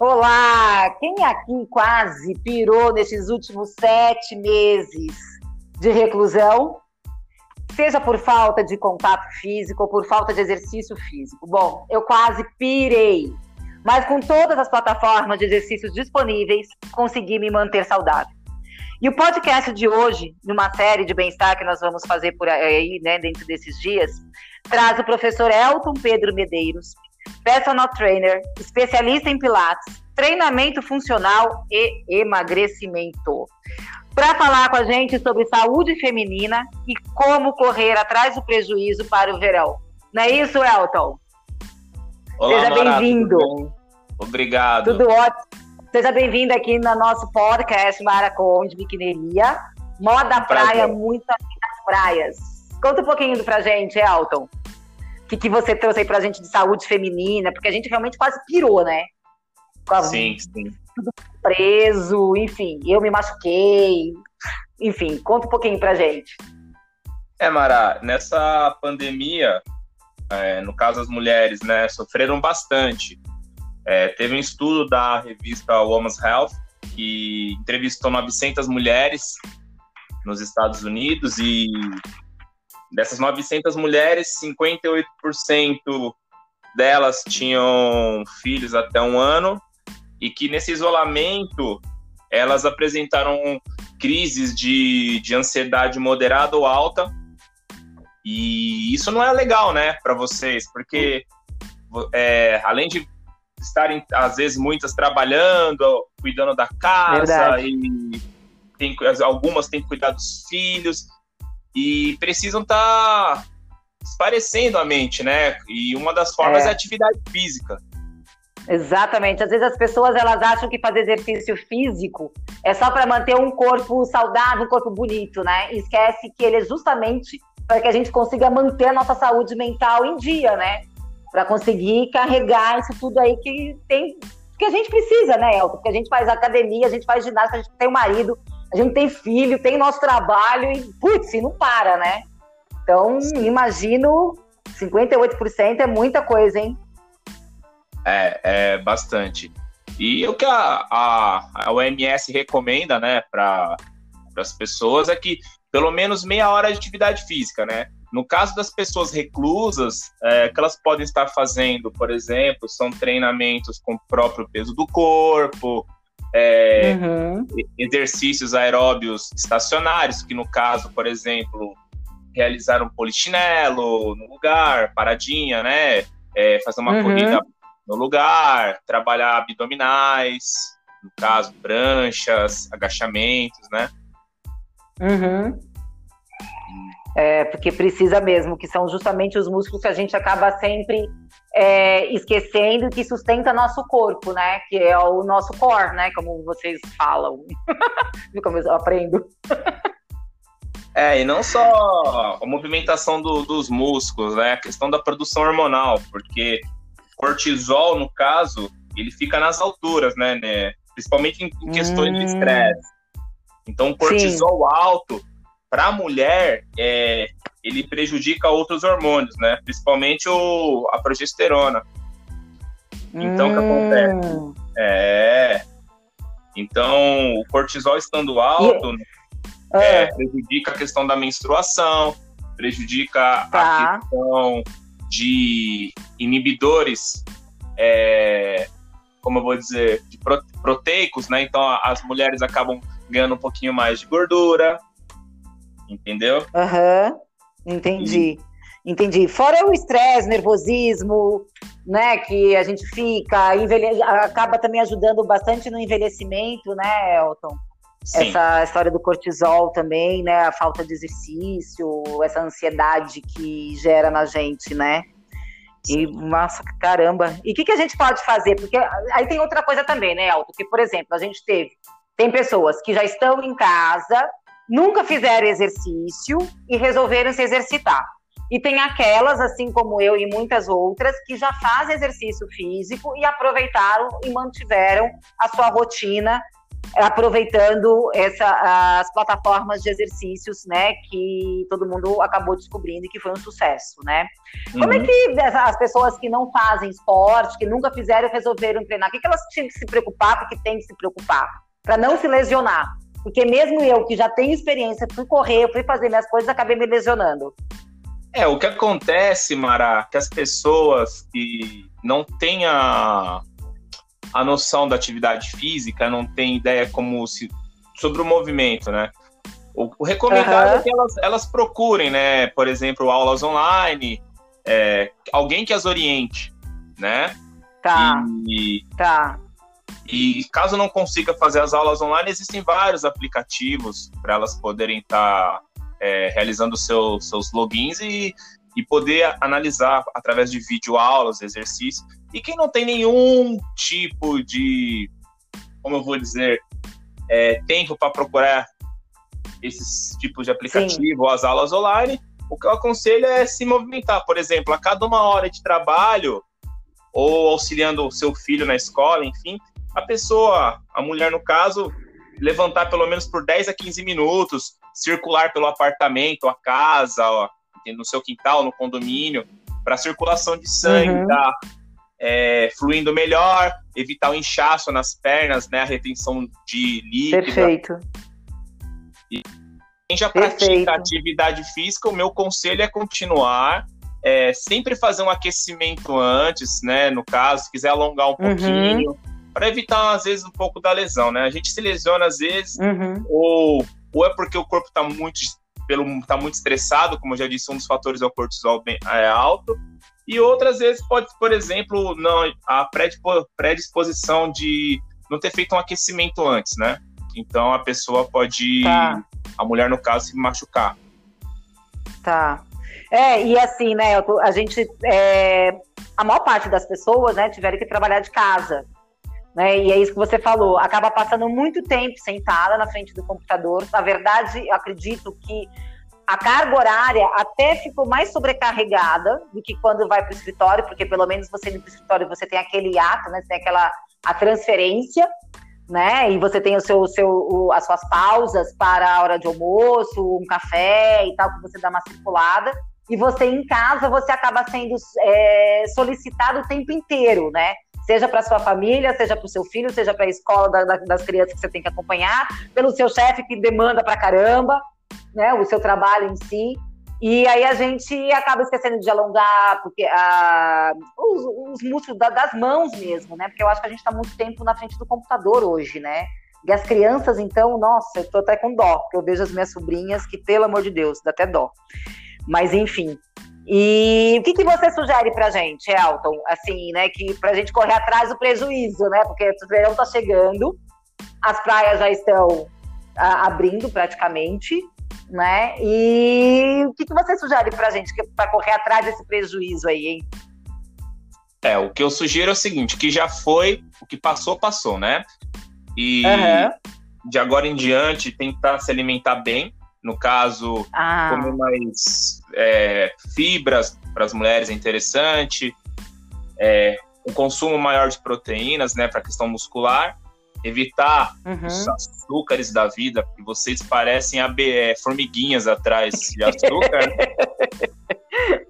Olá! Quem aqui quase pirou nesses últimos sete meses de reclusão? Seja por falta de contato físico ou por falta de exercício físico. Bom, eu quase pirei, mas com todas as plataformas de exercícios disponíveis, consegui me manter saudável. E o podcast de hoje, numa série de bem-estar que nós vamos fazer por aí, né, dentro desses dias, traz o professor Elton Pedro Medeiros, personal trainer, especialista em pilates, treinamento funcional e emagrecimento. Para falar com a gente sobre saúde feminina e como correr atrás do prejuízo para o verão. Não é isso, Elton? Olá, Seja bem-vindo. Obrigado. Tudo ótimo. Seja bem-vindo aqui no nosso podcast Maraconde Biquineria. Moda praia, muitas praias. Conta um pouquinho pra gente, Elton que, que você trouxe aí pra gente de saúde feminina, porque a gente realmente quase pirou, né? sim, sim. Tudo preso, enfim, eu me machuquei. Enfim, conta um pouquinho pra gente. É, Mara, nessa pandemia, é, no caso as mulheres, né, sofreram bastante. É, teve um estudo da revista Women's Health que entrevistou 900 mulheres nos Estados Unidos e Dessas 900 mulheres, 58% delas tinham filhos até um ano e que nesse isolamento elas apresentaram crises de, de ansiedade moderada ou alta. E isso não é legal, né, para vocês, porque é, além de estarem, às vezes, muitas trabalhando, cuidando da casa, Verdade. e tem, algumas têm cuidado dos filhos, e precisam estar tá esparecendo a mente, né? E uma das formas é, é atividade física. Exatamente. Às vezes as pessoas elas acham que fazer exercício físico é só para manter um corpo saudável, um corpo bonito, né? E esquece que ele é justamente para que a gente consiga manter a nossa saúde mental em dia, né? Para conseguir carregar isso tudo aí que tem que a gente precisa, né, Elton? Porque a gente faz academia, a gente faz ginástica, a gente tem um marido, a gente tem filho, tem nosso trabalho e, putz, não para, né? Então, imagino, 58% é muita coisa, hein? É, é bastante. E o que a, a, a OMS recomenda, né, para as pessoas é que pelo menos meia hora de atividade física, né? No caso das pessoas reclusas, é, que elas podem estar fazendo, por exemplo, são treinamentos com o próprio peso do corpo, é, uhum. exercícios aeróbios estacionários, que no caso, por exemplo, realizar um polichinelo no lugar, paradinha, né? É, fazer uma uhum. corrida no lugar, trabalhar abdominais, no caso, pranchas, agachamentos, né? Uhum. É, porque precisa mesmo, que são justamente os músculos que a gente acaba sempre é, esquecendo que sustenta nosso corpo, né? Que é o nosso core, né? Como vocês falam. Viu como eu aprendo? É, e não só a movimentação do, dos músculos, né? A questão da produção hormonal, porque cortisol, no caso, ele fica nas alturas, né? né? Principalmente em, em questões hum. de estresse. Então, cortisol Sim. alto, para a mulher, é, ele prejudica outros hormônios, né? Principalmente o, a progesterona. Então, o que acontece? Hum. É. Então, o cortisol estando alto e... é, é. prejudica a questão da menstruação, prejudica tá. a questão de inibidores, é, como eu vou dizer, de proteicos, né? Então, as mulheres acabam ganhando um pouquinho mais de gordura, entendeu? Aham. Uhum. Entendi. Entendi. Fora o estresse, nervosismo, né, que a gente fica, envelhe... acaba também ajudando bastante no envelhecimento, né, Elton? Sim. Essa história do cortisol também, né, a falta de exercício, essa ansiedade que gera na gente, né? E, nossa, caramba. E o que, que a gente pode fazer? Porque aí tem outra coisa também, né, Elton? Que, por exemplo, a gente teve, tem pessoas que já estão em casa, nunca fizeram exercício e resolveram se exercitar. E tem aquelas, assim como eu e muitas outras, que já fazem exercício físico e aproveitaram e mantiveram a sua rotina aproveitando essa, as plataformas de exercícios, né, que todo mundo acabou descobrindo e que foi um sucesso, né? Uhum. Como é uhum. que as pessoas que não fazem esporte, que nunca fizeram, resolveram treinar? O que, que elas tinham que se preocupar, porque tem que se preocupar? Para não se lesionar. Porque mesmo eu, que já tenho experiência, fui correr, fui fazer minhas coisas, acabei me lesionando. É, o que acontece, Mara, que as pessoas que não têm a, a noção da atividade física, não têm ideia como se sobre o movimento, né? O, o recomendado uhum. é que elas, elas procurem, né? Por exemplo, aulas online, é, alguém que as oriente, né? Tá. E, tá. E caso não consiga fazer as aulas online, existem vários aplicativos para elas poderem estar tá, é, realizando seu, seus logins e, e poder analisar através de vídeo aulas, exercícios. E quem não tem nenhum tipo de, como eu vou dizer, é, tempo para procurar esses tipos de aplicativo ou as aulas online, o que eu aconselho é se movimentar. Por exemplo, a cada uma hora de trabalho, ou auxiliando o seu filho na escola, enfim, a pessoa, a mulher no caso, levantar pelo menos por 10 a 15 minutos, circular pelo apartamento, a casa, ó, no seu quintal, no condomínio, para a circulação de sangue uhum. tá é, fluindo melhor, evitar o inchaço nas pernas, né, a retenção de líquido. Perfeito. E quem já pratica Perfeito. atividade física, o meu conselho é continuar, é, sempre fazer um aquecimento antes, né, no caso, se quiser alongar um uhum. pouquinho, para evitar, às vezes, um pouco da lesão, né? A gente se lesiona, às vezes, uhum. ou, ou é porque o corpo está muito, pelo, tá muito estressado, como eu já disse, um dos fatores é o cortisol bem é alto, e outras vezes pode, por exemplo, não, a predisposição de não ter feito um aquecimento antes, né? Então a pessoa pode, tá. a mulher no caso, se machucar. Tá. É, e assim, né, a gente, é, a maior parte das pessoas, né, tiveram que trabalhar de casa. Né? E é isso que você falou, acaba passando muito tempo sentada na frente do computador. Na verdade, acredito que a carga horária até ficou mais sobrecarregada do que quando vai para o escritório, porque pelo menos você indo para o escritório você tem aquele ato, né? Você tem aquela a transferência, né? E você tem o seu, o seu, o, as suas pausas para a hora de almoço, um café e tal, que você dá uma circulada. E você em casa, você acaba sendo é, solicitado o tempo inteiro, né? Seja para sua família, seja para o seu filho, seja para a escola da, da, das crianças que você tem que acompanhar, pelo seu chefe que demanda para caramba, né, o seu trabalho em si. E aí a gente acaba esquecendo de alongar porque a, os, os músculos da, das mãos mesmo, né? Porque eu acho que a gente está muito tempo na frente do computador hoje, né? E as crianças, então, nossa, eu tô até com dó, porque eu vejo as minhas sobrinhas que, pelo amor de Deus, dá até dó. Mas enfim, e o que, que você sugere pra gente, Elton? Assim, né, que pra gente correr atrás do prejuízo, né? Porque o verão tá chegando, as praias já estão a, abrindo praticamente, né? E o que, que você sugere pra gente para correr atrás desse prejuízo aí, hein? É, o que eu sugiro é o seguinte, que já foi, o que passou, passou, né? E uhum. de agora em diante, tentar se alimentar bem, no caso, ah. comer mais é, fibras para as mulheres é interessante, é, um consumo maior de proteínas, né, para a questão muscular, evitar uhum. os açúcares da vida, que vocês parecem é, formiguinhas atrás de açúcar.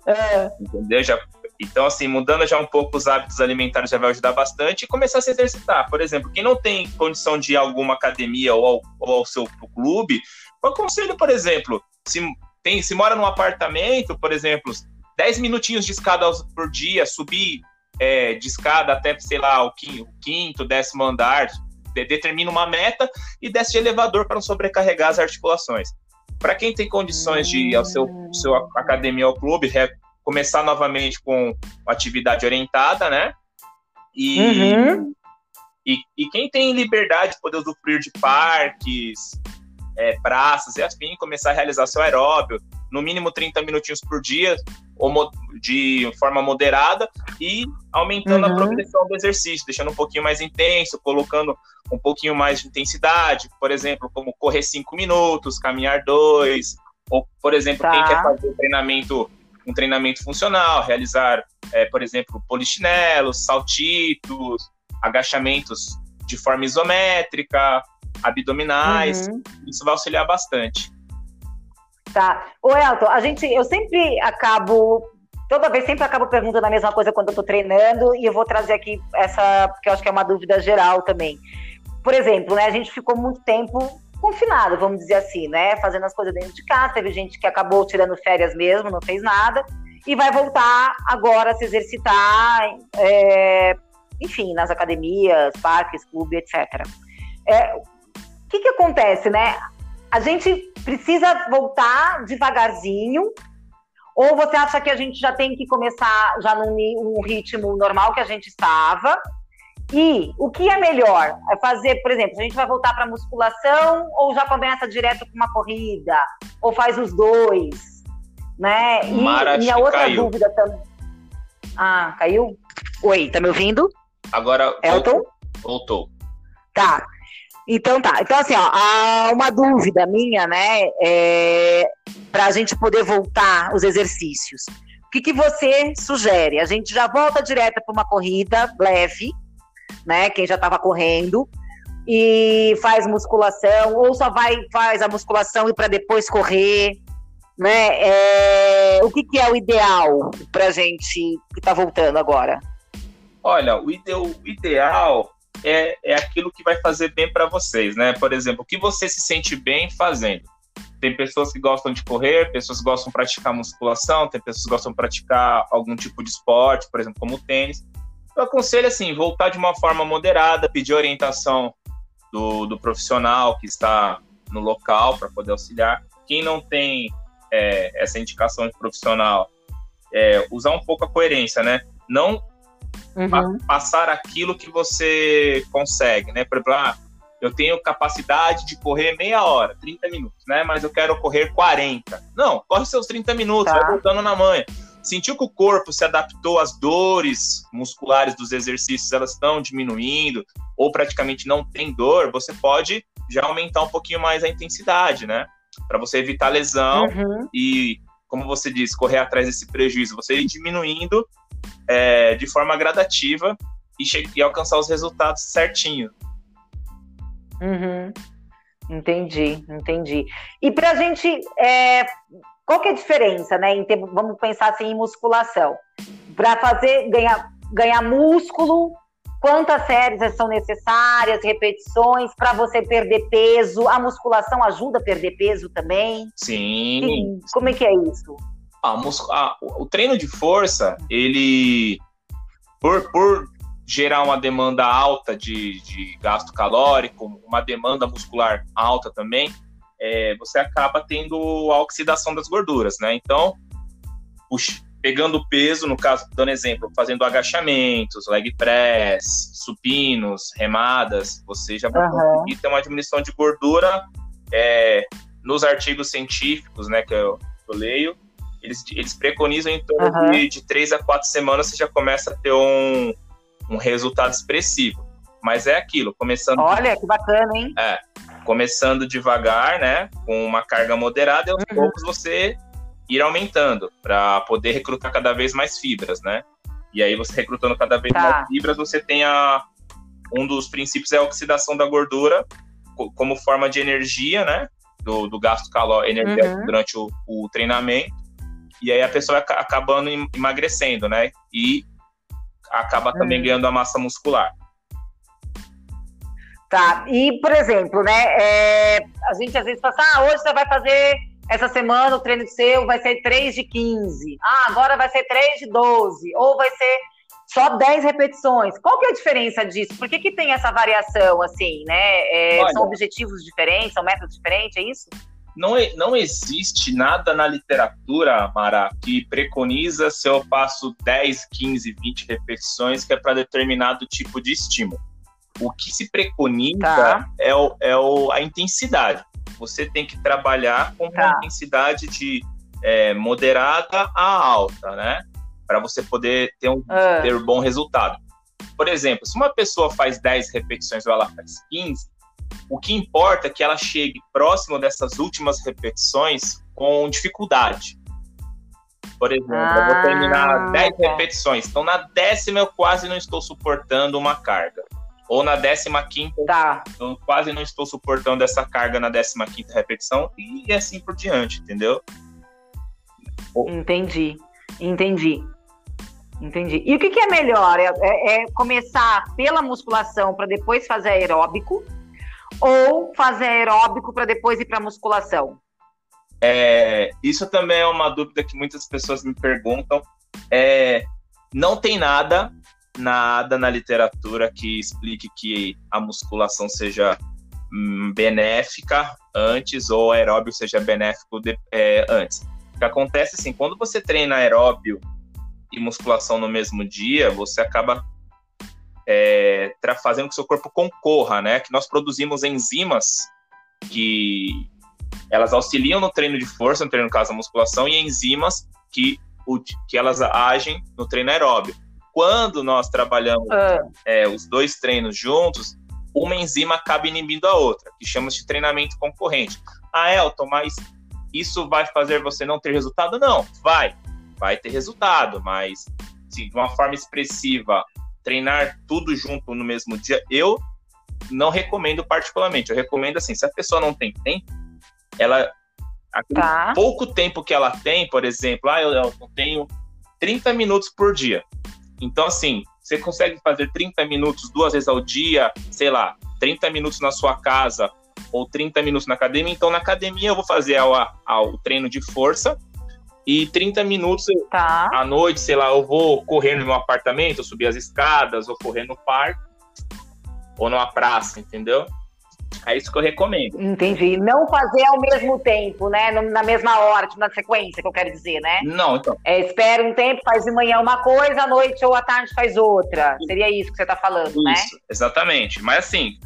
é. Entendeu? Já, então, assim, mudando já um pouco os hábitos alimentares já vai ajudar bastante e começar a se exercitar. Por exemplo, quem não tem condição de ir a alguma academia ou ao, ou ao seu clube, eu aconselho, por exemplo, se, tem, se mora num apartamento, por exemplo, 10 minutinhos de escada por dia, subir é, de escada até, sei lá, o quinto, décimo andar, de, determina uma meta e desce de elevador para não sobrecarregar as articulações. Para quem tem condições de ir ao seu, seu academia ou clube, começar novamente com atividade orientada, né? E, uhum. e, e, quem tem liberdade de poder usufruir de parques, é, praças e assim, começar a realizar seu aeróbio, no mínimo 30 minutinhos por dia, ou de forma moderada, e aumentando uhum. a progressão do exercício, deixando um pouquinho mais intenso, colocando um pouquinho mais de intensidade, por exemplo, como correr 5 minutos, caminhar 2, ou, por exemplo, tá. quem quer fazer um treinamento, um treinamento funcional, realizar, é, por exemplo, polichinelos, saltitos, agachamentos de forma isométrica, abdominais. Uhum. Isso vai auxiliar bastante. Tá. Ô, Elton, a gente, eu sempre acabo, toda vez sempre acabo perguntando a mesma coisa quando eu tô treinando, e eu vou trazer aqui essa, porque eu acho que é uma dúvida geral também. Por exemplo, né, a gente ficou muito tempo confinado, vamos dizer assim, né, fazendo as coisas dentro de casa, teve gente que acabou tirando férias mesmo, não fez nada, e vai voltar agora a se exercitar, é, enfim, nas academias, parques, clubes, etc. É, o que que acontece, né? A gente precisa voltar devagarzinho, ou você acha que a gente já tem que começar já num, num ritmo normal que a gente estava? E o que é melhor? É fazer, por exemplo, a gente vai voltar para musculação ou já começa direto com uma corrida? Ou faz os dois? Né? E Mara, minha outra caiu. dúvida também. Ah, caiu? Oi, tá me ouvindo? Agora Elton? voltou. Tá. Então tá. Então, assim, ó, há uma dúvida minha, né? É, para a gente poder voltar os exercícios. O que, que você sugere? A gente já volta direto para uma corrida leve, né? Quem já estava correndo e faz musculação, ou só vai faz a musculação e para depois correr, né? É, o que, que é o ideal para gente que está voltando agora? Olha, o, ide o ideal é, é aquilo que vai fazer bem para vocês, né? Por exemplo, o que você se sente bem fazendo. Tem pessoas que gostam de correr, pessoas que gostam de praticar musculação, tem pessoas que gostam de praticar algum tipo de esporte, por exemplo, como tênis. Eu aconselho, assim, voltar de uma forma moderada, pedir orientação do, do profissional que está no local para poder auxiliar. Quem não tem é, essa indicação de profissional, é, usar um pouco a coerência, né? Não uhum. passar aquilo que você consegue, né? Por exemplo, ah, eu tenho capacidade de correr meia hora, 30 minutos, né? Mas eu quero correr 40. Não, corre seus 30 minutos, tá. vai voltando na manha. Sentiu que o corpo se adaptou às dores musculares dos exercícios, elas estão diminuindo, ou praticamente não tem dor, você pode já aumentar um pouquinho mais a intensidade, né? Para você evitar lesão uhum. e, como você disse, correr atrás desse prejuízo, você ir diminuindo é, de forma gradativa e, e alcançar os resultados certinho. Uhum. Entendi, entendi. E para a gente, é, qual que é a diferença, né? Em ter, vamos pensar assim em musculação. Para fazer ganhar, ganhar músculo, quantas séries são necessárias, repetições para você perder peso? A musculação ajuda a perder peso também? Sim. E, como é que é isso? a, a, o treino de força, ele, por, por gerar uma demanda alta de, de gasto calórico, uma demanda muscular alta também, é, você acaba tendo a oxidação das gorduras, né? Então, puxa, pegando peso, no caso, dando exemplo, fazendo agachamentos, leg press, supinos, remadas, você já vai uhum. conseguir ter uma diminuição de gordura é, nos artigos científicos, né, que eu, eu leio, eles, eles preconizam em torno uhum. de, de três a quatro semanas você já começa a ter um, um resultado expressivo. Mas é aquilo, começando. Olha, que bacana, hein? É. Começando devagar, né? Com uma carga moderada, e aos uhum. poucos você ir aumentando para poder recrutar cada vez mais fibras, né? E aí você recrutando cada vez tá. mais fibras, você tem a um dos princípios é a oxidação da gordura como forma de energia, né? Do, do gasto calórico energético uhum. durante o, o, treinamento e aí a pessoa acabando emagrecendo, né? E acaba também hum. ganhando a massa muscular. Tá, e por exemplo, né, é, a gente às vezes fala assim, ah, hoje você vai fazer, essa semana o treino seu vai ser 3 de 15, ah, agora vai ser 3 de 12, ou vai ser só 10 repetições. Qual que é a diferença disso? Por que, que tem essa variação, assim, né? É, Olha, são objetivos diferentes, são métodos diferentes, é isso? não, não existe nada na literatura, Mara, que preconiza se eu passo 10, 15, 20 repetições que é para determinado tipo de estímulo. O que se preconiza tá. é, o, é o, a intensidade. Você tem que trabalhar com tá. uma intensidade de é, moderada a alta, né? Para você poder ter um uh. ter um bom resultado. Por exemplo, se uma pessoa faz 10 repetições ou ela faz 15, o que importa é que ela chegue próximo dessas últimas repetições com dificuldade. Por exemplo, ah, eu vou terminar 10 ah, tá. repetições, então na décima eu quase não estou suportando uma carga. Ou na 15 tá. eu quase não estou suportando essa carga na 15 repetição e assim por diante, entendeu? Entendi, entendi. Entendi. E o que, que é melhor? É, é, é começar pela musculação para depois fazer aeróbico ou fazer aeróbico para depois ir para musculação? É, isso também é uma dúvida que muitas pessoas me perguntam. É, não tem nada, nada na literatura que explique que a musculação seja hum, benéfica antes ou aeróbio seja benéfico de, é, antes. O que acontece assim, quando você treina aeróbio e musculação no mesmo dia, você acaba é, fazendo que seu corpo concorra, né? Que nós produzimos enzimas que elas auxiliam no treino de força, no treino no caso da musculação, e enzimas que, que elas agem no treino aeróbio. Quando nós trabalhamos ah. é, os dois treinos juntos, uma enzima acaba inibindo a outra, que chama de treinamento concorrente. Ah, Elton, mas isso vai fazer você não ter resultado? Não, vai vai ter resultado, mas se de uma forma expressiva treinar tudo junto no mesmo dia, eu não recomendo particularmente. Eu recomendo assim, se a pessoa não tem tempo, ela tá. pouco tempo que ela tem, por exemplo, ah, eu, eu tenho 30 minutos por dia. Então, assim, você consegue fazer 30 minutos duas vezes ao dia, sei lá, 30 minutos na sua casa ou 30 minutos na academia. Então, na academia, eu vou fazer o treino de força e 30 minutos tá. à noite, sei lá, eu vou correr no meu apartamento, subir as escadas, ou correr no parque, ou numa praça, entendeu? É isso que eu recomendo. Entendi. Não fazer ao mesmo tempo, né? Na mesma hora, tipo, na sequência, que eu quero dizer, né? Não, então. É, espera um tempo, faz de manhã uma coisa, à noite ou à tarde faz outra. Seria isso que você tá falando, isso, né? Isso, exatamente. Mas assim,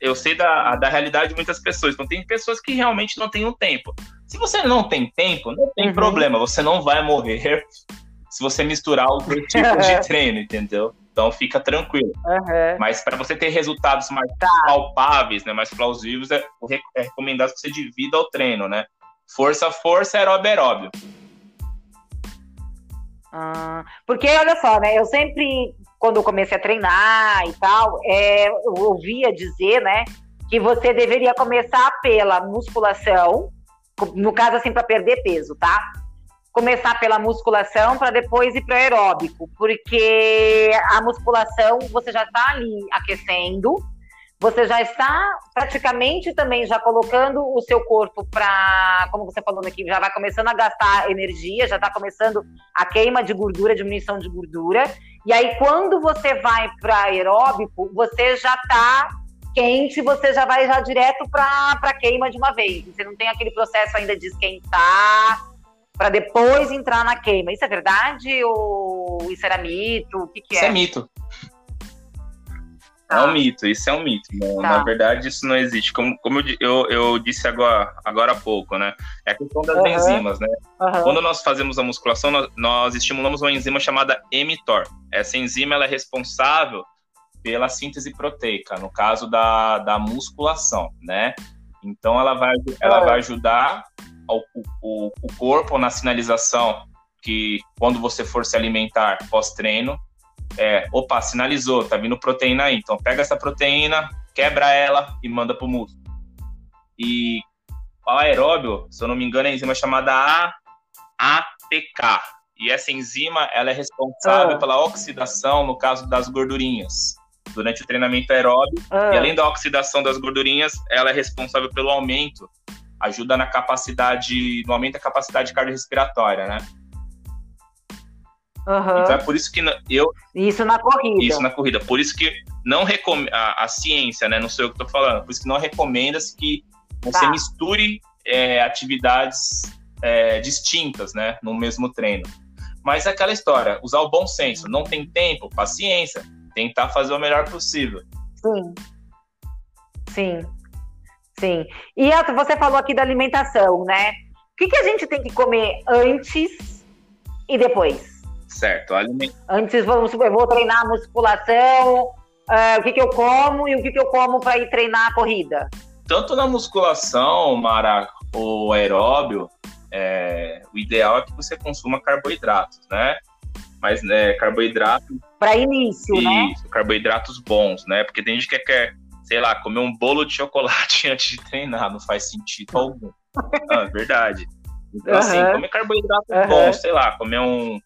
eu sei da, da realidade de muitas pessoas. Então tem pessoas que realmente não têm um tempo. Se você não tem tempo, não tem uhum. problema. Você não vai morrer se você misturar dois tipos de treino, entendeu? Então fica tranquilo. Uhum. Mas para você ter resultados mais tá. palpáveis, né, mais plausíveis, é, é recomendado que você divida o treino, né? Força, força, aeróbio, aeróbio. Ah, porque, olha só, né? Eu sempre, quando eu comecei a treinar e tal, é, eu ouvia dizer, né, que você deveria começar pela musculação, no caso, assim, para perder peso, tá? Começar pela musculação para depois ir para aeróbico, porque a musculação você já está ali aquecendo, você já está praticamente também já colocando o seu corpo para, como você falou aqui, já vai começando a gastar energia, já está começando a queima de gordura, diminuição de gordura. E aí, quando você vai para aeróbico, você já está quente, você já vai já direto para queima de uma vez. Você não tem aquele processo ainda de esquentar, para depois entrar na queima. Isso é verdade ou isso era mito? O que, que isso é? Isso é mito. Tá. É um mito, isso é um mito. Tá. Na verdade, isso não existe. Como, como eu, eu, eu, disse agora, agora há pouco, né? É a questão das uhum. enzimas, né? Uhum. Quando nós fazemos a musculação, nós, nós, estimulamos uma enzima chamada mTOR. Essa enzima ela é responsável pela síntese proteica, no caso da, da musculação, né? Então ela vai, ela uhum. vai ajudar o, o, o corpo na sinalização que quando você for se alimentar pós-treino, é, opa, sinalizou, tá vindo proteína aí. Então pega essa proteína, quebra ela e manda pro músculo. E o aeróbio, se eu não me engano, é a enzima chamada APK. E essa enzima, ela é responsável ah. pela oxidação, no caso das gordurinhas, durante o treinamento aeróbio. Ah. E além da oxidação das gordurinhas, ela é responsável pelo aumento ajuda na capacidade, no aumento da capacidade cardiorrespiratória, né? Uhum. Então é por isso que eu. Isso na corrida. Isso na corrida. Por isso que não recomenda. A, a, ciência, né? Não sei o que tô falando. Por isso que não recomenda-se que você tá. misture é, atividades é, distintas, né? No mesmo treino. Mas é aquela história, usar o bom senso. Não tem tempo, paciência. Tentar fazer o melhor possível. Sim. Sim. Sim. E você falou aqui da alimentação, né? O que, que a gente tem que comer antes e depois? Certo. Aliment... Antes, vamos, vou treinar a musculação, uh, o que, que eu como e o que, que eu como para ir treinar a corrida? Tanto na musculação, Mara, o aeróbio, é, o ideal é que você consuma carboidratos, né? Mas né, carboidrato Para início, Isso, né? carboidratos bons, né? Porque tem gente que quer, sei lá, comer um bolo de chocolate antes de treinar, não faz sentido algum. Ah, verdade. Então, uhum. assim, comer carboidratos uhum. bons, sei lá, comer um,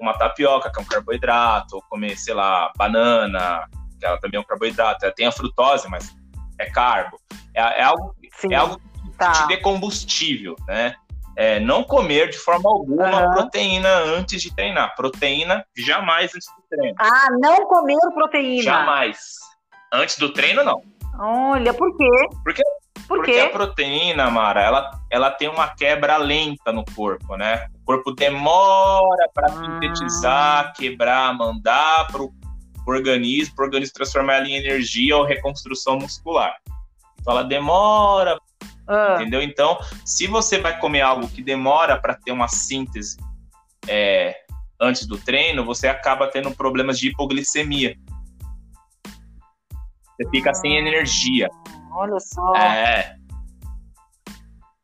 uma tapioca, que é um carboidrato, ou comer, sei lá, banana, que ela também é um carboidrato. Ela tem a frutose, mas é carbo. É, é algo, é algo que tá. te dê combustível, né? É, não comer de forma alguma uhum. proteína antes de treinar. Proteína jamais antes do treino. Ah, não comer proteína. Jamais. Antes do treino, não. Olha, por quê? Porque, por porque quê? a proteína, Mara, ela, ela tem uma quebra lenta no corpo, né? O corpo demora para ah. sintetizar, quebrar, mandar para o organismo, para o organismo transformar ela em energia ou reconstrução muscular. Então ela demora ah. Entendeu? Então, se você vai comer algo que demora para ter uma síntese é, antes do treino, você acaba tendo problemas de hipoglicemia. Você fica ah, sem energia. Olha só. É.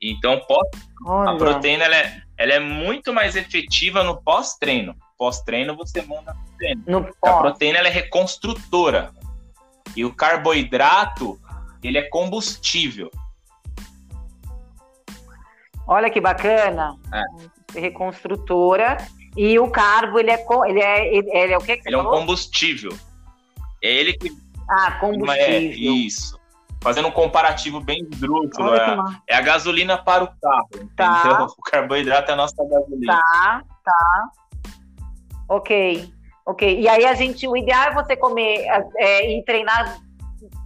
Então, pós, a proteína ela é, ela é muito mais efetiva no pós-treino. Pós-treino você manda pro treino. No a proteína ela é reconstrutora. E o carboidrato, ele é combustível. Olha que bacana. É. Reconstrutora. E o carbo, ele é, ele é, ele é o que, que Ele é um combustível. É ele que. Ah, combustível. É, isso. Fazendo um comparativo bem esdrúxulo. É, é, a gasolina para o carro. Tá. Entendeu? O carboidrato é a nossa gasolina. Tá, tá. Ok. Ok. E aí a gente, o ideal é você comer é, e treinar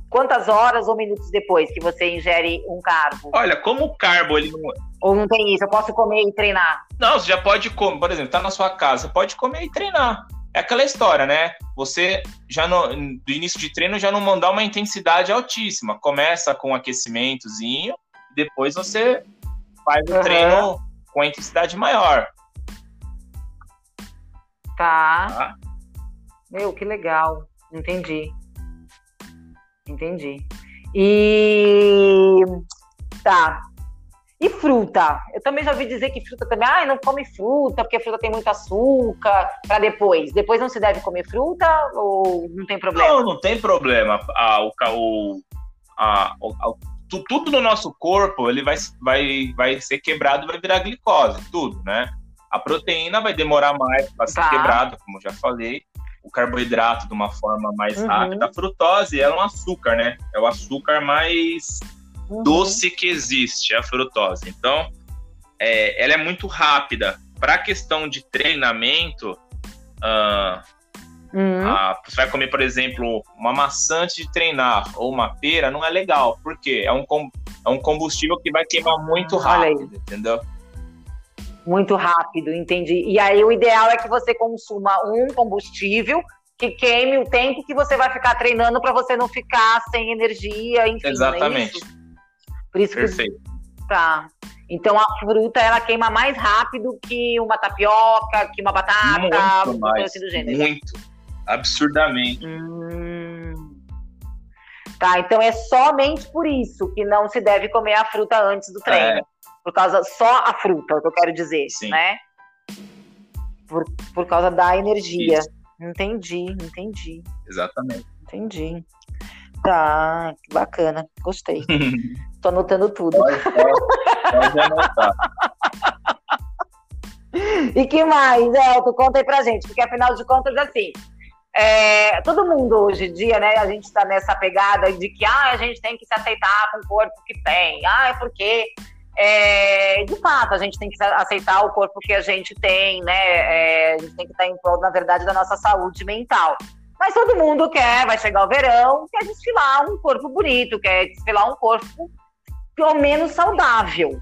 quantas horas ou minutos depois que você ingere um carbo? Olha, como o carbo ele não. Ou não tem isso? Eu posso comer e treinar? Não, você já pode comer, por exemplo, tá na sua casa, pode comer e treinar. É aquela história, né? Você já no, do início de treino já não mandar uma intensidade altíssima. Começa com um aquecimentozinho, depois você faz o uhum. treino com a intensidade maior. Tá. tá. Meu, que legal. Entendi. Entendi. E tá. E fruta? Eu também já ouvi dizer que fruta também, ah, não come fruta, porque a fruta tem muito açúcar, para depois. Depois não se deve comer fruta ou não tem problema? Não, não tem problema. Ah, o, o, a, o, tudo no nosso corpo ele vai, vai, vai ser quebrado, vai virar glicose, tudo, né? A proteína vai demorar mais para ser tá. quebrada, como já falei o carboidrato de uma forma mais uhum. rápida. A frutose é um açúcar, né? É o açúcar mais uhum. doce que existe, a frutose. Então, é, ela é muito rápida. Para a questão de treinamento, uh, uhum. a, você vai comer, por exemplo, uma maçã antes de treinar ou uma pera, não é legal. Por quê? É um, é um combustível que vai queimar muito rápido, entendeu? Muito rápido, entendi. E aí o ideal é que você consuma um combustível que queime o tempo que você vai ficar treinando para você não ficar sem energia, enfim. É Exatamente. É Por isso Perfeito. que tá. Então a fruta ela queima mais rápido que uma tapioca, que uma batata, muito mais, assim do gênero. Muito, absurdamente. Hum. Tá, então é somente por isso que não se deve comer a fruta antes do treino. É por causa só a fruta, é o que eu quero dizer, Sim. né? Por, por causa da energia. Isso. Entendi, entendi. Exatamente. Entendi. Tá, que bacana, gostei. Tô anotando tudo. Pode, pode, pode anotar. E que mais, Elton? Conta aí pra gente, porque afinal de contas, assim, é, todo mundo hoje em dia, né, a gente está nessa pegada de que ah, a gente tem que se aceitar com o corpo que tem, ah, é porque é, de fato, a gente tem que aceitar o corpo que a gente tem, né? É, a gente tem que estar em prol, na verdade, da nossa saúde mental. Mas todo mundo quer, vai chegar o verão, quer desfilar um corpo bonito, quer desfilar um corpo pelo menos saudável,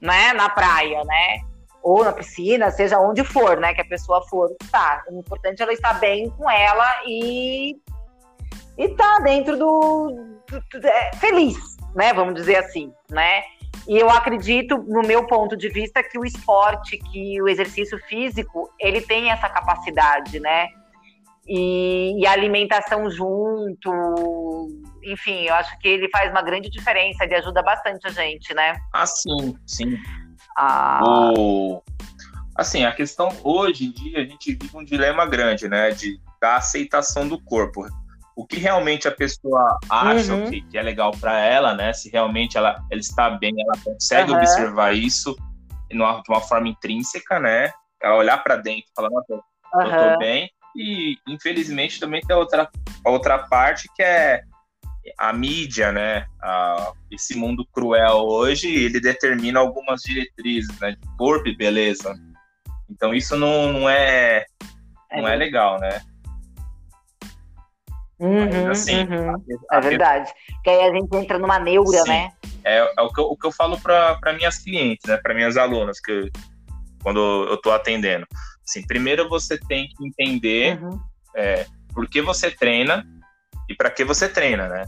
né? Na praia, né? Ou na piscina, seja onde for, né? Que a pessoa for estar. O importante é ela estar bem com ela e e tá dentro do, do, do é, feliz, né? Vamos dizer assim, né? E eu acredito, no meu ponto de vista, que o esporte, que o exercício físico, ele tem essa capacidade, né? E, e a alimentação junto, enfim, eu acho que ele faz uma grande diferença, ele ajuda bastante a gente, né? Ah, sim, sim. Ah. O... Assim, a questão hoje em dia a gente vive um dilema grande, né? De da aceitação do corpo. O que realmente a pessoa acha uhum. que, que, é legal para ela, né? Se realmente ela, ela está bem, ela consegue uhum. observar isso de uma, de uma forma intrínseca, né? Ela olhar para dentro e falar, não, eu, uhum. eu tô bem. E infelizmente também tem outra, outra parte que é a mídia, né, a, esse mundo cruel hoje, ele determina algumas diretrizes, né, de corpo e beleza. Então isso não, não é não é, é legal, né? Uhum, Mas, assim, uhum. A, a, é verdade. Que aí a gente entra numa neura, sim, né? É, é, o, que eu, o que eu falo para minhas clientes, né, para minhas alunas, que quando eu estou atendendo. Assim, primeiro você tem que entender uhum. é, por que você treina e para que você treina, né?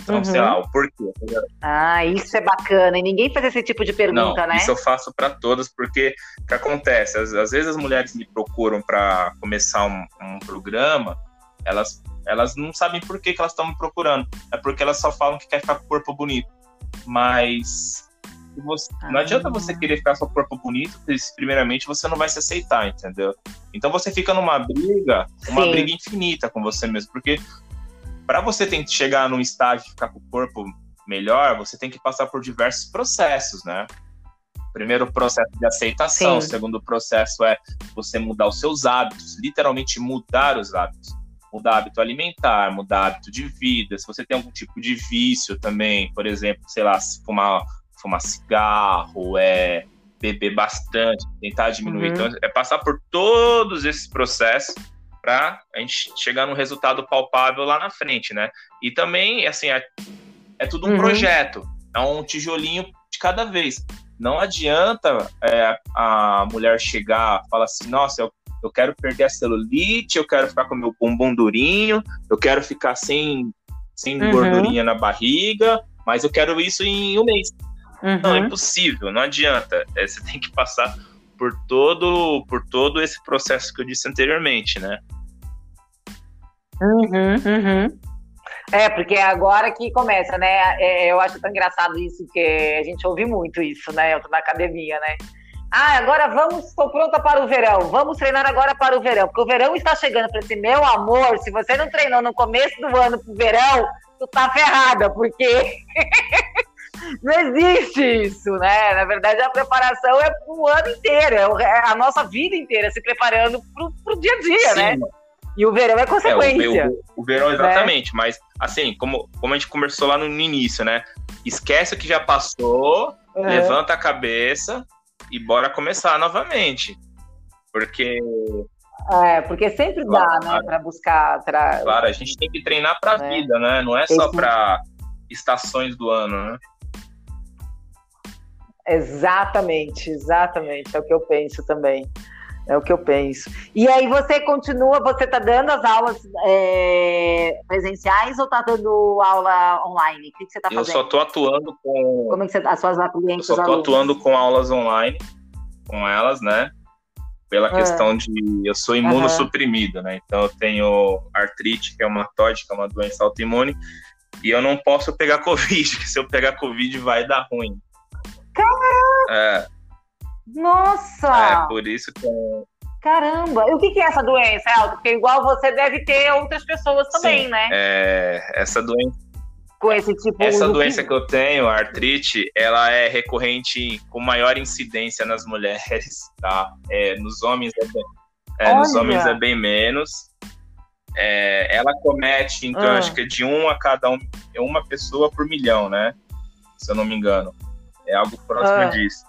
Então, uhum. sei lá, o porquê. Ah, isso é bacana. E ninguém faz esse tipo de pergunta, Não, né? Isso eu faço para todas, porque o que acontece? Às, às, vezes as mulheres me procuram para começar um, um, programa, elas, elas não sabem por que, que elas estão me procurando. É porque elas só falam que quer ficar com o corpo bonito. Mas você, não adianta você ah. querer ficar com o corpo bonito, porque primeiramente você não vai se aceitar, entendeu? Então você fica numa briga, uma Sim. briga infinita com você mesmo, porque para você ter que chegar num estágio de ficar com o corpo melhor, você tem que passar por diversos processos, né? Primeiro processo de aceitação, Sim. o segundo processo é você mudar os seus hábitos, literalmente mudar os hábitos. Mudar hábito alimentar, mudar hábito de vida. Se você tem algum tipo de vício também, por exemplo, sei lá, fumar, fumar cigarro, é beber bastante, tentar diminuir. Uhum. Então, é passar por todos esses processos para a gente chegar num resultado palpável lá na frente, né? E também, assim, é, é tudo um uhum. projeto, é um tijolinho de cada vez. Não adianta é, a mulher chegar e falar assim, nossa, eu, eu quero perder a celulite, eu quero ficar com meu bumbum durinho, eu quero ficar sem, sem uhum. gordurinha na barriga, mas eu quero isso em um mês. Uhum. Não, é impossível, não adianta. É, você tem que passar por todo, por todo esse processo que eu disse anteriormente, né? Uhum, uhum. É, porque é agora que começa, né? É, eu acho tão engraçado isso, que a gente ouve muito isso, né? Eu tô na academia, né? Ah, agora vamos, estou pronta para o verão. Vamos treinar agora para o verão, porque o verão está chegando para esse meu amor. Se você não treinou no começo do ano para o verão, tu tá ferrada, porque não existe isso, né? Na verdade, a preparação é o ano inteiro, é, é a nossa vida inteira se preparando para o dia a dia, né? Sim. né? E o verão é consequência. É, o, o, o, verão, né? exatamente. Né? Mas, assim, como, como a gente conversou lá no, início, né? Esquece o que já passou, uhum. levanta a cabeça e bora começar novamente. Porque. É, porque sempre claro, dá, né, para buscar. Pra... Claro, a gente tem que treinar para a é. vida, né? Não é só para estações do ano, né? Exatamente, exatamente. É o que eu penso também. É o que eu penso. E aí você continua, você está dando as aulas é, presenciais ou está dando aula online? O que, que você está fazendo? Eu só estou atuando com. Como é que você, as suas clientes? Eu só estou atuando com aulas online, com elas, né? Pela ah. questão de eu sou imunossuprimido, uhum. né? Então eu tenho artrite, que é uma TOD, que é uma doença autoimune, e eu não posso pegar Covid, que se eu pegar Covid vai dar ruim. Caramba! É. Nossa! É, por isso que. Caramba! E o que é essa doença, Elton? Porque igual você deve ter outras pessoas também, Sim, né? É, essa doença. Com esse tipo Essa doença que... eu tenho, a artrite, ela é recorrente com maior incidência nas mulheres, tá? É, nos homens é bem, é, nos homens é bem menos. É, ela comete, então, ah. acho que é de um a cada um, é uma pessoa por milhão, né? Se eu não me engano. É algo próximo ah. disso.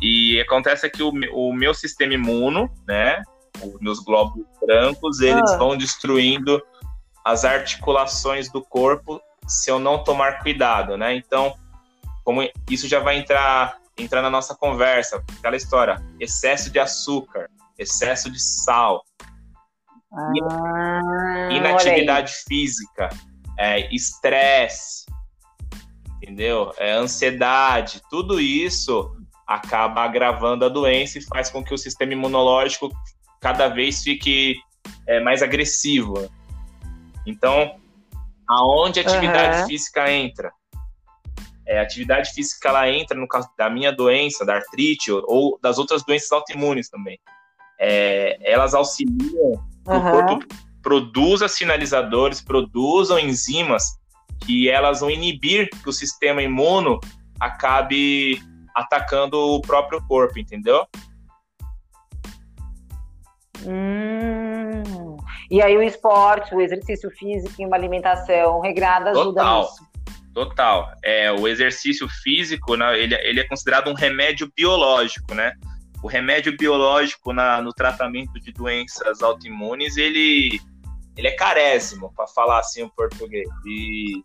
E acontece que o, o meu sistema imuno, né? Os meus glóbulos brancos, eles ah. vão destruindo as articulações do corpo se eu não tomar cuidado, né? Então, como isso já vai entrar entrar na nossa conversa, aquela história, excesso de açúcar, excesso de sal, ah, inatividade física, é, estresse, entendeu? É, ansiedade, tudo isso acaba agravando a doença e faz com que o sistema imunológico cada vez fique é, mais agressivo. Então, aonde a atividade uhum. física entra? É, a atividade física ela entra no caso da minha doença, da artrite ou, ou das outras doenças autoimunes também. É, elas auxiliam uhum. o corpo produza sinalizadores, produzam enzimas que elas vão inibir que o sistema imuno acabe atacando o próprio corpo, entendeu? Hum. E aí o esporte, o exercício físico e uma alimentação regrada ajuda Total. nisso. Total. É, o exercício físico, né, ele, ele é considerado um remédio biológico, né? O remédio biológico na, no tratamento de doenças autoimunes, ele, ele é carésimo, para falar assim o português. E,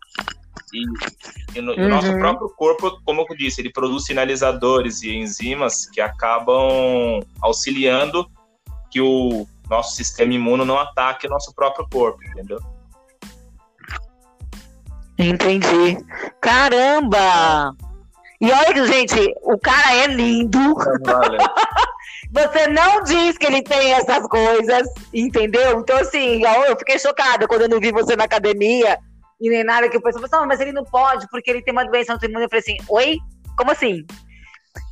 e, e no, Uhum. o nosso próprio corpo, como eu disse, ele produz sinalizadores e enzimas que acabam auxiliando que o nosso sistema imune não ataque o nosso próprio corpo, entendeu? Entendi. Caramba! E olha gente, o cara é lindo. Você não diz que ele tem essas coisas, entendeu? Então, assim, eu fiquei chocada quando eu não vi você na academia e nem nada que o pessoal falou, assim, "Não, mas ele não pode porque ele tem uma doença autoimune. Eu falei assim, oi? Como assim?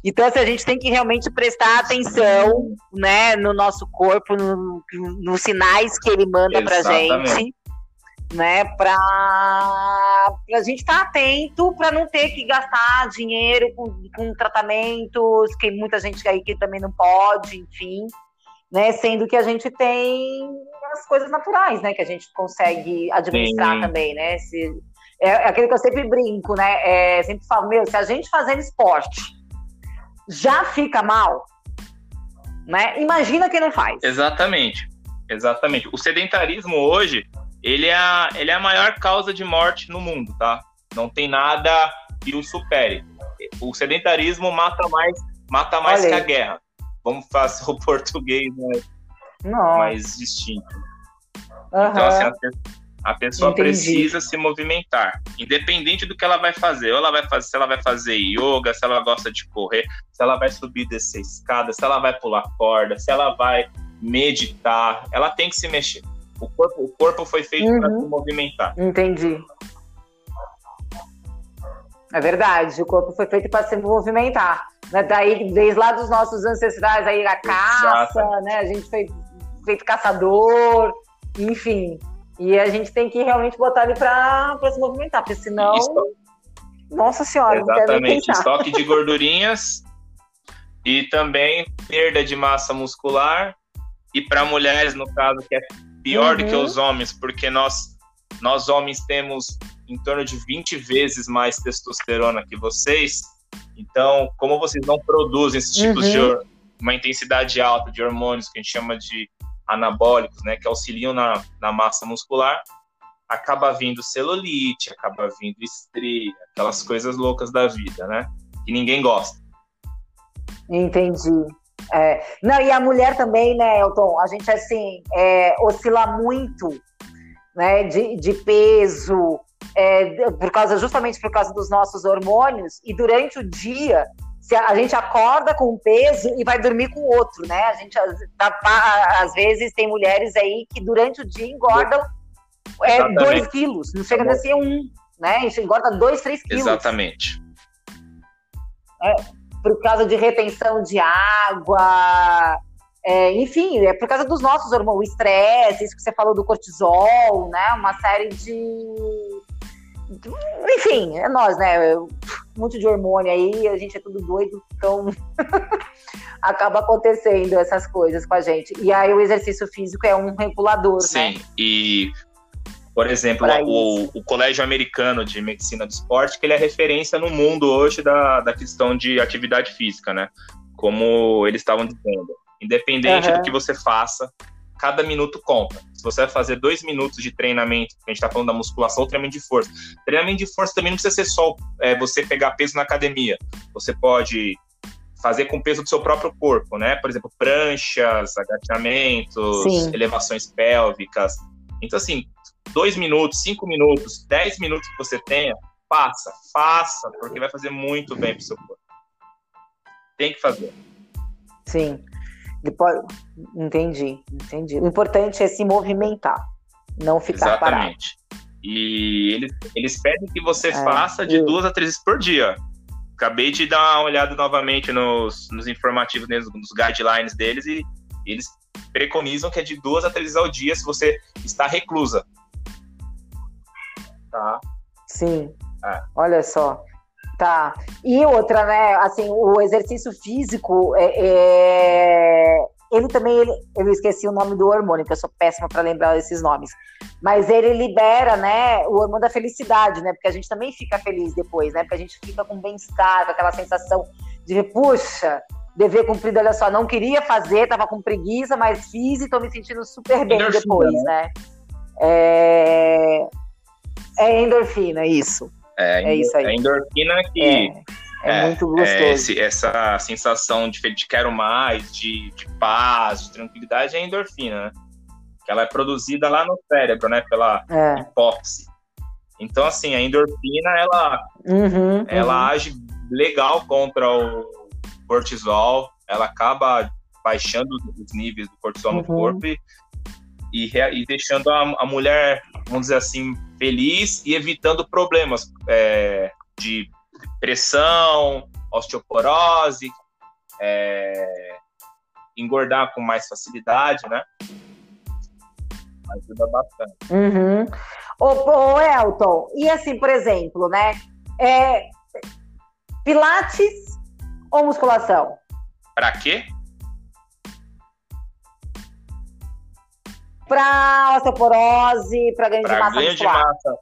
Então, assim, a gente tem que realmente prestar atenção, né, no nosso corpo, no- nos sinais que ele manda pra Exatamente. gente, né, pra, pra gente estar atento, pra não ter que gastar dinheiro com, com tratamentos, que muita gente aí que também não pode, enfim, né, sendo que a gente tem as coisas naturais, né, que a gente consegue administrar Sim. também, né, se, é, é aquilo que eu sempre brinco, né, é, sempre falo, meu, se a gente fazendo esporte já fica mal, né, imagina quem não faz. Exatamente. Exatamente. O sedentarismo hoje, ele é, a, ele é a maior causa de morte no mundo, tá? Não tem nada que o supere. O sedentarismo mata mais, mata mais que a guerra. Vamos fazer o português né, mais distinto. aham. Então, assim, a, a pessoa Entendi. precisa se movimentar, independente do que ela vai fazer. Ou ela vai fazer, se ela vai fazer yoga, se ela gosta de correr, se ela vai subir descer escada, se ela vai pular corda, se ela vai meditar, ela tem que se mexer. O corpo, o corpo foi feito para Uhum. se movimentar. Entendi. É verdade, o corpo foi feito para se movimentar. Né? Daí, desde lá dos nossos ancestrais, aí a caça, Exato. né? A gente foi feito caçador, enfim. E a gente tem que realmente botar ele para se movimentar, porque senão. Isso. Nossa senhora, Exatamente. Estoque de gordurinhas e também perda de massa muscular. E para mulheres, no caso, que é pior do que Uhum. os homens, porque nós, nós homens temos em torno de 20 vezes mais testosterona que vocês. Então, como vocês não produzem esses tipos Uhum. de uma intensidade alta de hormônios que a gente chama de anabólicos, né, que auxiliam na, na massa muscular, acaba vindo celulite, acaba vindo estria, aquelas coisas loucas da vida, né? Que ninguém gosta. Entendi. É, não, e a mulher também, né, Elton? A gente, assim, é, oscila muito né, de, de peso, é, por causa, justamente por causa dos nossos hormônios, e durante o dia, se a, a gente acorda com um peso e vai dormir com outro, né? A gente, às, tá- às vezes, tem mulheres aí que durante o dia engordam é, dois quilos, não chega a ser um, né? A gente engorda dois, três quilos Exatamente. Por causa de retenção de água, é, enfim, é por causa dos nossos hormônios, o estresse, isso que você falou do cortisol, né? Uma série de. Enfim, é nós, né? Um monte de hormônio aí, a gente é tudo doido, então acaba acontecendo essas coisas com a gente. E aí o exercício físico é um regulador, né? Sim, e, por exemplo, o, o Colégio Americano de Medicina do Esporte, que ele é referência no mundo hoje da, da questão de atividade física, né? Como eles estavam dizendo. Independente Aham. do que você faça, cada minuto conta. Se você vai fazer dois minutos de treinamento, a gente está falando da musculação ou treinamento de força. Treinamento de força também não precisa ser só é, você pegar peso na academia. Você pode fazer com o peso do seu próprio corpo, né? Por exemplo, pranchas, agachamentos, Sim. elevações pélvicas. Então, assim, dois minutos, cinco minutos, dez minutos que você tenha, faça, faça, porque vai fazer muito bem pro seu corpo. Tem que fazer. Sim. Depois... Entendi, entendi. O importante é se movimentar, não ficar parado. Exatamente. E eles, eles pedem que você É, faça de eu- duas a três vezes por dia. Acabei de dar uma olhada novamente nos, nos informativos deles, nos guidelines deles, e eles preconizam que é de duas a três vezes ao dia se você está reclusa. Tá? Sim. É. Olha só. Tá. E outra, né? Assim, o exercício físico é, é... ele também ele... eu esqueci o nome do hormônio, que eu sou péssima para lembrar esses nomes. Mas ele libera, né, o hormônio da felicidade, né? Porque a gente também fica feliz depois, né? Porque a gente fica com bem-estar, com aquela sensação de, puxa, dever cumprido, olha só, não queria fazer, tava com preguiça, mas fiz e tô me sentindo super bem depois, né? né? É... é endorfina, isso. É, é isso aí. É endorfina que. É, é, é muito gostoso. É esse, essa sensação de, de quero mais, de, de paz, de tranquilidade é endorfina, né? Que ela é produzida lá no cérebro, né? Pela é. hipófise. Então, assim, a endorfina, ela, uhum, ela uhum. age legal contra o cortisol, ela acaba baixando os níveis do cortisol uhum. no corpo e, e, e deixando a, a, mulher, vamos dizer assim, feliz e evitando problemas é, de pressão, osteoporose, é, engordar com mais facilidade, né? Ajuda bastante. Uhum. Ô, ô, Elton, e assim, por exemplo, né? É, pilates ou musculação? Para quê? Para osteoporose, para ganho pra de massa ganho muscular. De massa.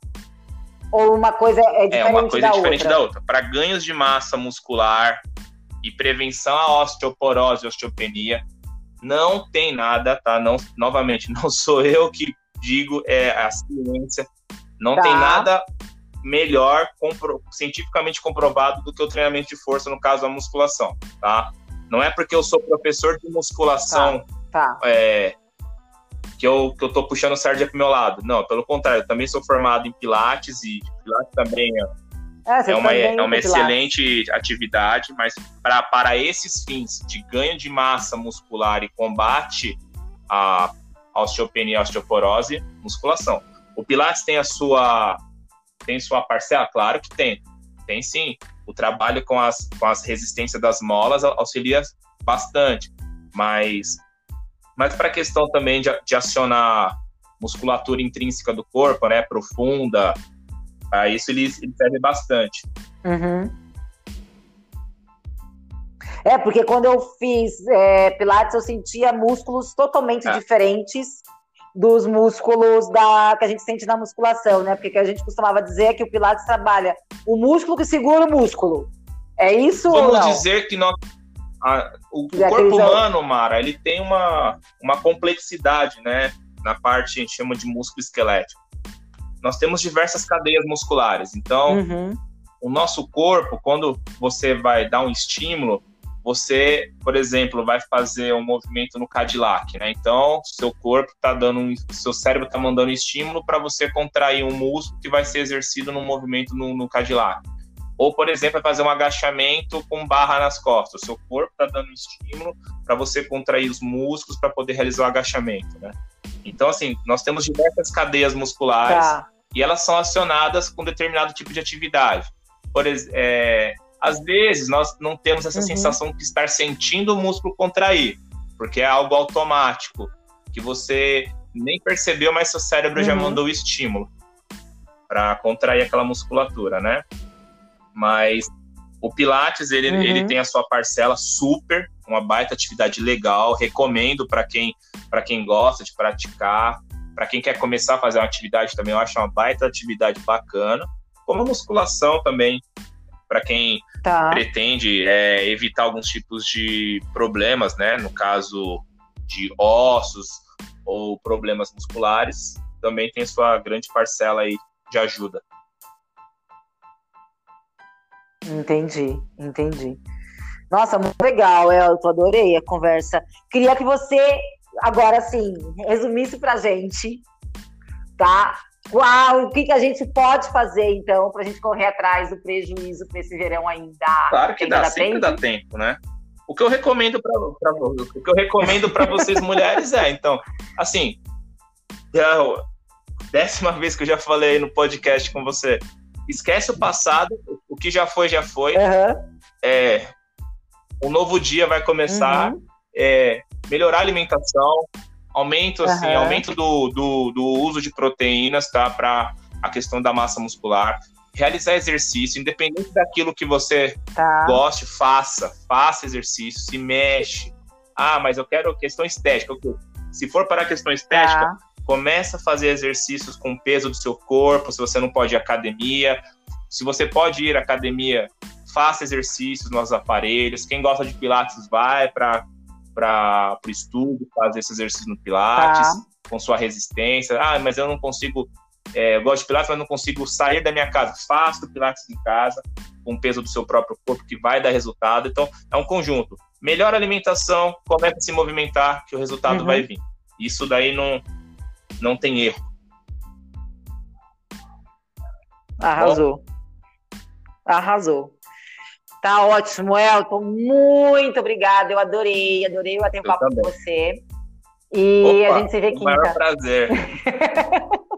Ou uma coisa é diferente, é uma coisa da, diferente outra. da outra. Para ganhos de massa muscular e prevenção à osteoporose e osteopenia, não tem nada, tá? Não, novamente, não sou eu que digo, é a ciência. Não tá. tem nada melhor, compro, cientificamente comprovado do que o treinamento de força, no caso, a musculação, tá? Não é porque eu sou professor de musculação tá, tá. É, que, eu, que eu tô puxando sardinha pro meu lado. Não, pelo contrário, eu também sou formado em Pilates e Pilates também é, é uma, é uma excelente atividade, mas pra, para esses fins de ganho de massa muscular e combate à osteopenia e osteoporose, musculação. O Pilates tem a sua tem sua parcela? Claro que tem. Tem sim. O trabalho com as, com as resistências das molas auxilia bastante. Mas, mas para a questão também de, de acionar musculatura intrínseca do corpo, né, profunda, a isso ele, ele serve bastante. Uhum. É, porque quando eu fiz é, Pilates, eu sentia músculos totalmente é. diferentes dos músculos da, que a gente sente na musculação, né? Porque que a gente costumava dizer é que o Pilates trabalha o músculo que segura o músculo. É isso Vamos dizer que nós, a, o, o corpo humano, Mara, ele tem uma, uma complexidade, né? Na parte, a gente chama de músculo esquelético. Nós temos diversas cadeias musculares. Então, uhum. o nosso corpo, quando você vai dar um estímulo, você, por exemplo, vai fazer um movimento no Cadillac, né? Então, seu corpo está dando, um, seu cérebro está mandando estímulo para você contrair um músculo que vai ser exercido no movimento no, no Cadillac. Ou, por exemplo, vai fazer um agachamento com barra nas costas. O seu corpo está dando estímulo para você contrair os músculos para poder realizar o agachamento, né? Então, assim, nós temos diversas cadeias musculares tá. e elas são acionadas com determinado tipo de atividade. Por exemplo, é, às vezes nós não temos essa uhum. sensação de estar sentindo o músculo contrair, porque é algo automático, que você nem percebeu, mas seu cérebro uhum. já mandou o estímulo para contrair aquela musculatura, né? Mas o Pilates, ele, uhum. ele tem a sua parcela super, uma baita atividade legal, recomendo para quem, quem gosta de praticar, para quem quer começar a fazer uma atividade também, eu acho uma baita atividade bacana, como a musculação também, para quem tá. pretende é, evitar alguns tipos de problemas, né? No caso de ossos ou problemas musculares, também tem sua grande parcela aí de ajuda. Entendi, entendi. Nossa, muito legal, Elton, adorei a conversa. Queria que você, agora sim, resumisse pra gente, tá? Uau, o que, que a gente pode fazer, então, para a gente correr atrás do prejuízo para esse verão ainda? Claro que dá, dá sempre tempo? dá tempo, né? O que eu recomendo para o que eu recomendo para vocês mulheres é, então, assim, já, décima vez que eu já falei no podcast com você, esquece o passado, o que já foi já foi. Uhum. É, um novo dia vai começar. Uhum. é, melhorar a alimentação, aumento, assim, uhum. aumento do, do, do, uso de proteínas, tá? Para a questão da massa muscular. Realizar exercício, independente daquilo que você tá. goste, faça. Faça exercício, se mexe. Ah, mas eu quero questão estética. Se for para a questão estética, tá. Começa a fazer exercícios com o peso do seu corpo, se você não pode ir à academia. Se você pode ir à academia, faça exercícios nos aparelhos. Quem gosta de pilates vai para para o estudo, fazer esse exercício no Pilates, tá. com sua resistência. Ah, mas eu não consigo, é, eu gosto de Pilates, mas não consigo sair da minha casa. Faça o Pilates em casa, com o peso do seu próprio corpo, que vai dar resultado. Então, é um conjunto. Melhor alimentação, comece a se movimentar, que o resultado uhum. vai vir. Isso daí não, não tem erro. Arrasou. Arrasou. Tá ótimo, Elton. Muito obrigada. Eu adorei, adorei bater um papo com você. E Opa, a gente se vê quinta. Maior prazer.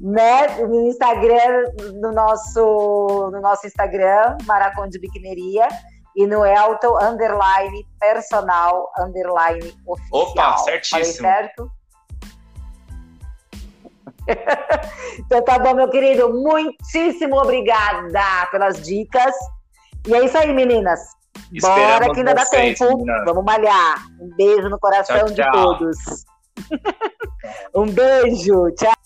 né, no Instagram, no nosso, no nosso Instagram, Maraconde Biquineria, e no Elton, underline, personal, underline, oficial. Opa, certíssimo. Falei certo? Então tá bom, meu querido. Muitíssimo obrigada pelas dicas. E é isso aí, meninas. Esperamos Bora que ainda vocês, dá tempo. Meninas. Vamos malhar. Um beijo no coração tchau, tchau. de todos. um beijo. Tchau.